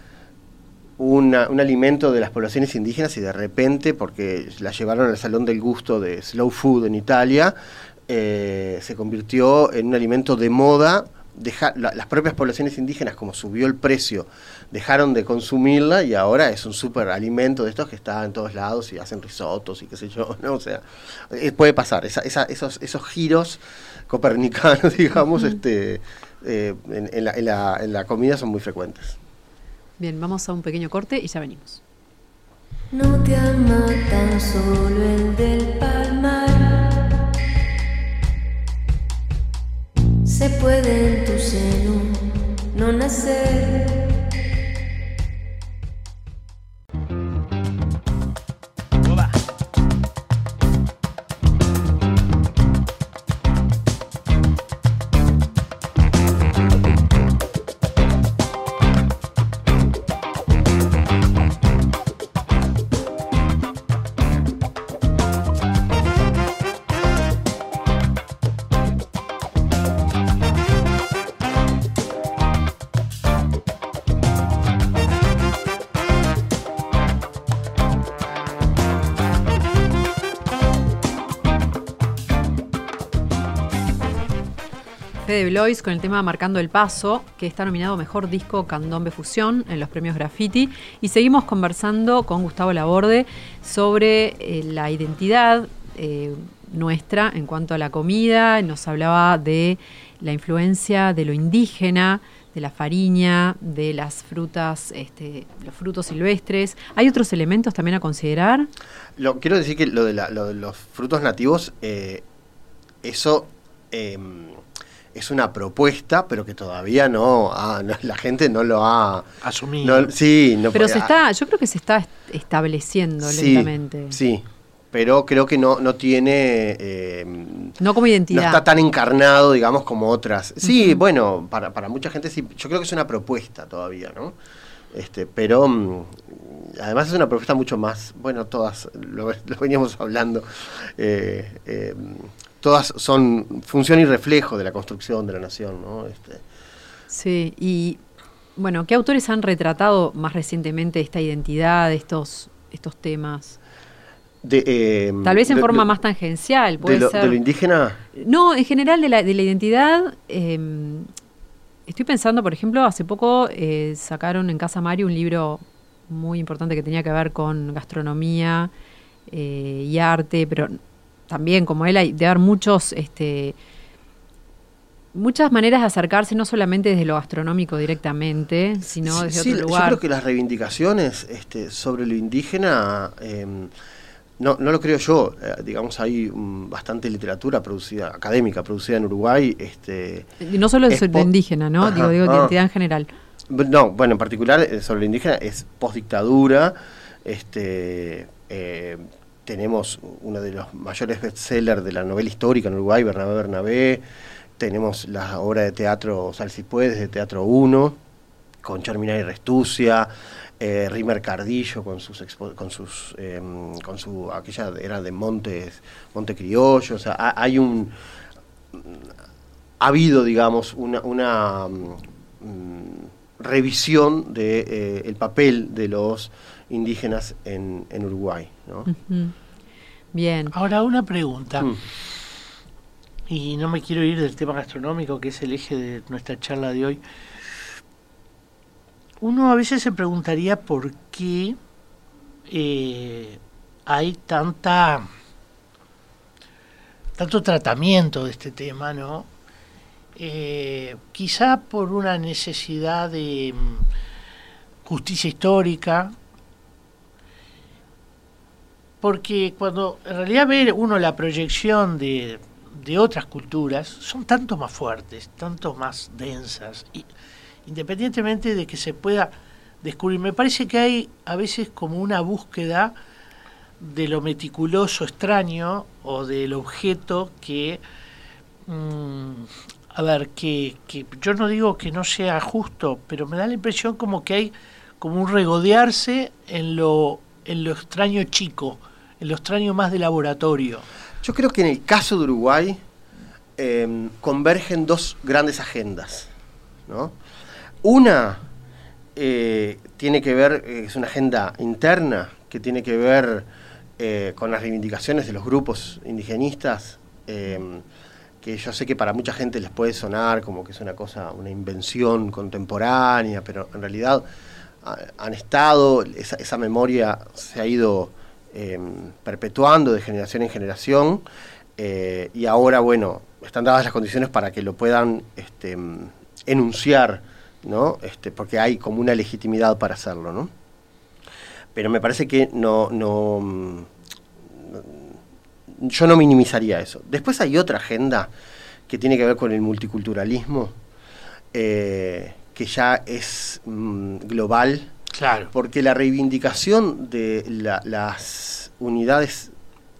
una- un alimento de las poblaciones indígenas y de repente, porque la llevaron al Salón del Gusto de Slow Food en Italia, eh, se convirtió en un alimento de moda. Deja- la- las propias poblaciones indígenas, como subió el precio, dejaron de consumirla y ahora es un super alimento de estos que está en todos lados y hacen risotos y qué sé yo, ¿no? O sea, eh, puede pasar, esa- esa- esos, esos giros copernicanos, digamos, este, eh, en, en la, en la- en la comida son muy frecuentes. Bien, vamos a un pequeño corte y ya venimos. No te ama tan solo el del palmar. Se puede en tu seno no nacer. Fede Blois con el tema Marcando el Paso, que está nominado Mejor Disco Candombe Fusión en los premios Graffiti. Y seguimos conversando con Gustavo Laborde sobre eh, la identidad eh, nuestra en cuanto a la comida. Nos hablaba de la influencia de lo indígena, de la fariña, de las frutas, este, los frutos silvestres. ¿Hay otros elementos también a considerar? Lo, quiero decir que lo de, de los frutos nativos, eh, eso eh, es una propuesta, pero que todavía no, ha- no- la gente no lo ha... Asumido. no- sí, no Pero puede- se está, yo creo que se está est- estableciendo sí, lentamente. Sí, pero creo que no, no tiene... eh, No como no identidad. está tan encarnado, digamos, como otras. Sí, bueno, para, para mucha gente sí, yo creo que es una propuesta todavía, ¿no? Este, pero mm, además es una propuesta mucho más, bueno, todas, lo, lo veníamos hablando, eh, eh, todas son función y reflejo de la construcción de la nación, ¿no? Este, Sí, y bueno, ¿qué autores han retratado más recientemente esta identidad, estos, estos temas? de, eh, Tal vez en de- forma de- más tangencial, de puede lo, ser. de lo indígena, No, en general de la, de la identidad. eh, estoy pensando, por ejemplo, hace poco eh, sacaron en Casa Mario un libro muy importante que tenía que ver con gastronomía eh, y arte, pero también como él hay de haber muchos, este, muchas maneras de acercarse, no solamente desde lo gastronómico directamente, sino desde sí, otro Yo lugar. creo que las reivindicaciones este, sobre lo indígena, eh, no, no lo creo yo, eh, digamos, hay mm, bastante literatura producida, académica, producida en Uruguay. Este, Y no solo es de po- indígena, ¿no? Ajá, digo, digo, de ah. identidad en general. no, bueno, en particular eh, sobre lo indígena es postdictadura. Este, eh, tenemos uno de los mayores bestsellers de la novela histórica en Uruguay, Bernabé Bernabé. Tenemos la obra de teatro Sal si puedes, de Teatro 1, con Charminay Restucia. eh, Rimer Cardillo con sus expo- con sus em, con su aquella era de Montes Monte Criollo, o sea, ha- hay un ha habido, digamos, una, mm, revisión de eh, el papel de los indígenas en, en Uruguay, ¿no? Bien. Ahora, una pregunta. Mm. Y no me quiero ir del tema gastronómico, que es el eje de nuestra charla de hoy. Uno a veces se preguntaría por qué eh, hay tanta tanto tratamiento de este tema, ¿no? Eh, quizá por una necesidad de mm, justicia histórica, porque cuando en realidad ve uno la proyección de, de otras culturas, son tanto más fuertes, tanto más densas, y, independientemente de que se pueda descubrir. Me parece que hay a veces como una búsqueda de lo meticuloso extraño o del objeto que, mm, a ver, que, que yo no digo que no sea justo, pero me da la impresión como que hay como un regodearse en lo, en lo extraño chico, lo extraño más de laboratorio. Yo creo que en el caso de Uruguay eh, convergen dos grandes agendas. ¿no? Una eh, tiene que ver, eh, es una agenda interna que tiene que ver eh, con las reivindicaciones de los grupos indigenistas, eh, que yo sé que para mucha gente les puede sonar como que es una cosa, una invención contemporánea, pero en realidad ha- han estado, esa memoria se ha ido eh, perpetuando de generación en generación eh, y ahora, bueno, están dadas las condiciones para que lo puedan este, mm, enunciar, ¿no? Este, porque hay como una legitimidad para hacerlo, ¿no? Pero me parece que no, no, no- yo no minimizaría eso. Después hay otra agenda que tiene que ver con el multiculturalismo, eh, que ya es mm, global, Claro. porque la reivindicación de la- las unidades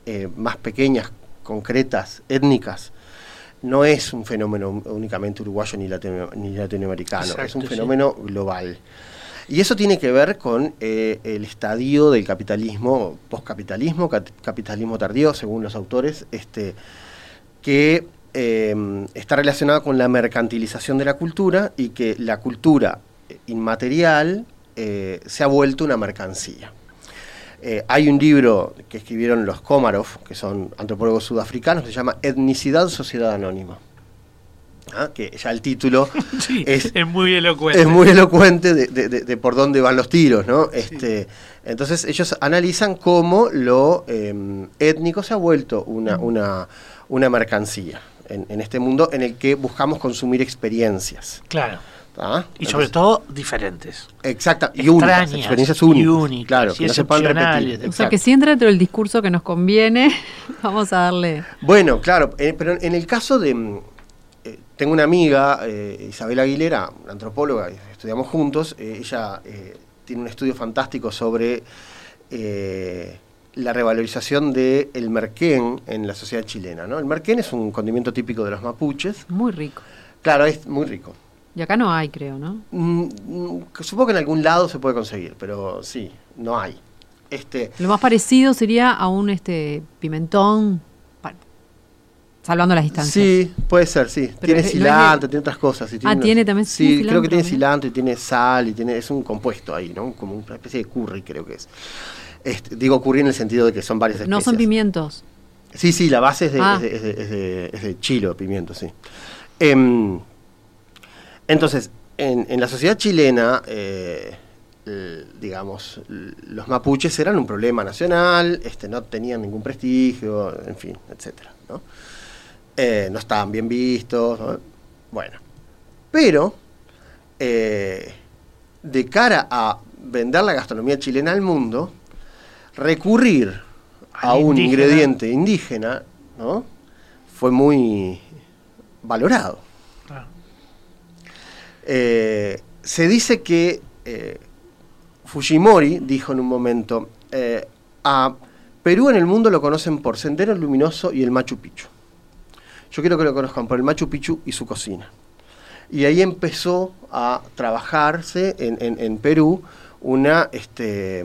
eh, más pequeñas, concretas, étnicas, no es un fenómeno únicamente uruguayo ni, latino- ni latinoamericano, es un sí. fenómeno global. Y eso tiene que ver con eh, el estadio del capitalismo, postcapitalismo, capitalismo tardío, según los autores, este, que eh, está relacionado con la mercantilización de la cultura y que la cultura eh, inmaterial eh, se ha vuelto una mercancía. Eh, hay un libro que escribieron los Komarov, que son antropólogos sudafricanos, que se llama Etnicidad, Sociedad Anónima. Ah, Que ya el título Sí, es, es, muy elocuente. es muy elocuente de, de- de- de por dónde van los tiros, ¿no? Este, entonces ellos analizan cómo lo eh, étnico se ha vuelto una, una, una mercancía en, en este mundo en el que buscamos consumir experiencias. Claro. ¿Tá? Y sobre todo diferentes. Exacta, y únicas, extrañas, experiencias y únicas. únicas, claro, y que no se pueden excepcionales, repetir. de- O sea que si entra dentro del discurso que nos conviene, vamos a darle. Bueno, claro, eh, pero en el caso de... mm, eh, tengo una amiga, eh, Isabel Aguilera, una antropóloga, estudiamos juntos, eh, ella eh, tiene un estudio fantástico sobre eh, la revalorización del el merquén en la sociedad chilena. ¿no? El merquén es un condimento típico de los mapuches. Muy rico. Claro, es muy rico. Y acá no hay, creo, ¿no? Mm, mm, supongo que en algún lado se puede conseguir, pero sí, no hay. Este, Lo más parecido sería a un este pimentón, pa- salvando las distancias. Sí, puede ser, sí. Pero tiene es- no cilantro, tiene otras cosas. y Ah, unos- tiene también- Sí, creo que tiene cilantro, y tiene sal y tiene es un compuesto ahí, ¿no? Como una especie de curry, creo que es. Este, digo curry en el sentido de que son varias especies. No son pimientos. Sí, sí, la base es de, Ah. es de, es de- es de- es de chilo, pimiento, sí. Em, entonces, en, en la sociedad chilena, eh, digamos, los mapuches eran un problema nacional, este, no tenían ningún prestigio, en fin, etcétera, ¿no? Eh, no estaban bien vistos, ¿no? bueno. Pero, eh, de cara a vender la gastronomía chilena al mundo, recurrir a un indígena. ingrediente indígena, ¿no? Fue muy valorado. Eh, se dice que eh, Fujimori dijo en un momento, eh, a Perú en el mundo lo conocen por Sendero Luminoso y el Machu Picchu. Yo quiero que lo conozcan por el Machu Picchu y su cocina. Y ahí empezó a trabajarse en, Perú una este,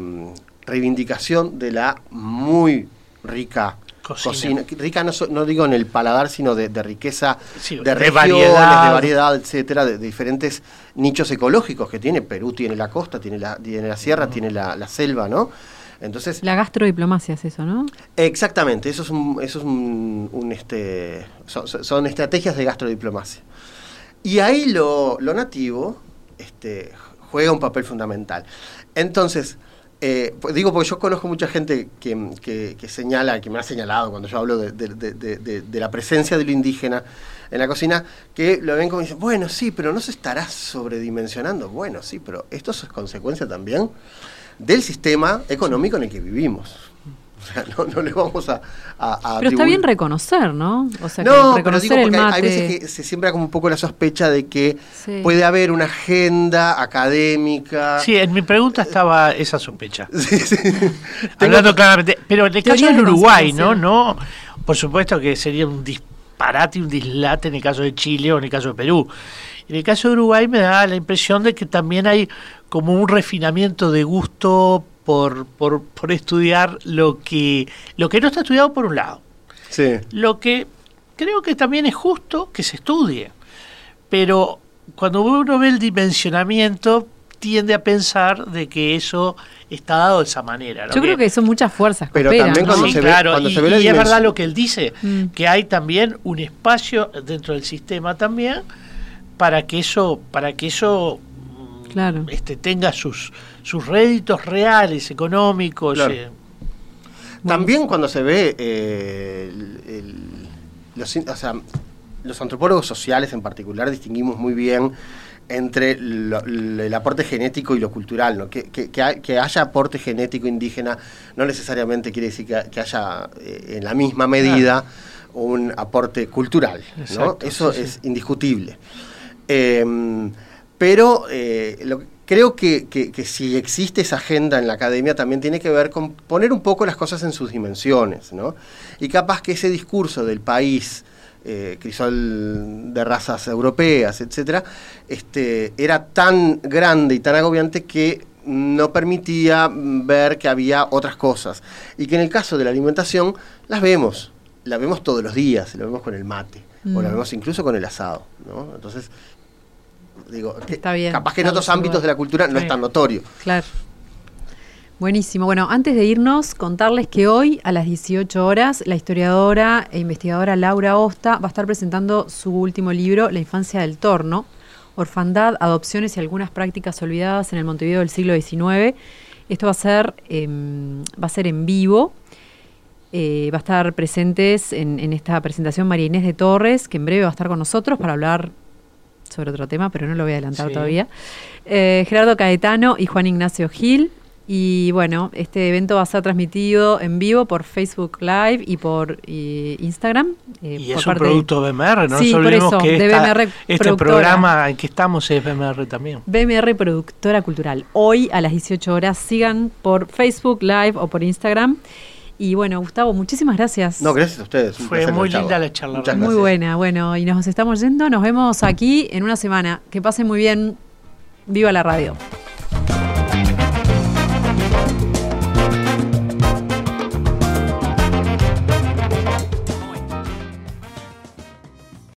reivindicación de la muy rica Cocina. cocina. Rica no, so- no digo en el paladar, sino de, de riqueza, Sí, de, de regiones, variedad. de variedad, etcétera, de, de diferentes nichos ecológicos que tiene. Perú tiene la costa, tiene la, tiene la sierra, tiene la, la selva, ¿no? Entonces, La gastrodiplomacia es eso, ¿no? Exactamente, eso es un, eso es un, un, este, son, son estrategias de gastrodiplomacia. Y ahí lo, lo nativo este, juega un papel fundamental. Entonces, eh, pues digo porque yo conozco mucha gente que, que- señala, que me ha señalado cuando yo hablo de- de- de la presencia de lo indígena en la cocina, que lo ven como dicen, bueno, sí, pero no se estará sobredimensionando. Bueno, sí, pero esto es consecuencia también del sistema económico en el que vivimos. O sea, no, no le vamos a, a- a Pero está bien reconocer, ¿no? O sea, que no, pero digo porque hay- mate. hay veces que se siembra como un poco la sospecha de que Sí. puede haber una agenda académica. Sí, en mi pregunta estaba esa sospecha. Sí, sí. Hablando claramente. Pero en el caso del de Uruguay, ¿no? no Por supuesto que sería un disparate, un dislate en el caso de Chile o en el caso de Perú. En el caso de Uruguay me da la impresión de que también hay como un refinamiento de gusto por, por, por estudiar lo que, lo que no está estudiado por un lado. Sí. Lo que creo que también es justo que se estudie. Pero cuando uno ve el dimensionamiento, tiende a pensar de que eso está dado de esa manera. ¿no? Yo creo que son muchas fuerzas Pero operan, también ¿no? cuando Sí, se ve- claro, cuando y, se ve la y es verdad lo que él dice, Mm. que hay también un espacio dentro del sistema también para que eso, para que eso mm, Claro. este, tenga sus, sus réditos reales, económicos. Claro. eh, También cuando se ve eh, el- el- los, o sea, los antropólogos sociales en particular distinguimos muy bien entre lo- lo- el aporte genético y lo cultural. ¿no? Que, que- que hay- que haya aporte genético indígena no necesariamente quiere decir que, que haya eh, en la misma medida un aporte cultural. Eso sí, sí. es indiscutible. Eh, pero eh, lo- creo que, que- que si existe esa agenda en la academia también tiene que ver con poner un poco las cosas en sus dimensiones, ¿no? Y capaz que ese discurso del país, eh, crisol de razas europeas, etcétera, este, era tan grande y tan agobiante que no permitía ver que había otras cosas. Y que en el caso de la alimentación las vemos, la vemos todos los días, la vemos con el mate, o la Mm. vemos incluso con el asado, ¿no? Entonces, digo, que Está bien, capaz que en otros ámbitos de la cultura no Sí. es tan notorio. Claro. Buenísimo. Bueno, antes de irnos, contarles que hoy a las 18 horas la historiadora e investigadora Laura Osta va a estar presentando su último libro, La infancia del torno, orfandad, adopciones y algunas prácticas olvidadas en el Montevideo del siglo XIX. Esto va a ser, em, va a ser en vivo. Eh, va a estar presentes en, en esta presentación María Inés de Torres, que en breve va a estar con nosotros para hablar sobre otro tema, pero no lo voy a adelantar Sí. todavía. Eh, Gerardo Caetano y Juan Ignacio Gil. Y bueno, este evento va a ser transmitido en vivo por Facebook Live y por Instagram. eh, y por es un de producto BMR, no Sí, por eso, que de esta- BMR este programa en que estamos es BMR también. BMR Productora Cultural. Hoy a las 18 horas sigan por Facebook Live o por Instagram. Y bueno, Gustavo, muchísimas gracias. No, gracias a ustedes. un Fue muy linda la charla, Muchas Muy gracias. buena, bueno, y nos estamos yendo. Nos vemos aquí en una semana. Que pasen muy bien. Viva la radio.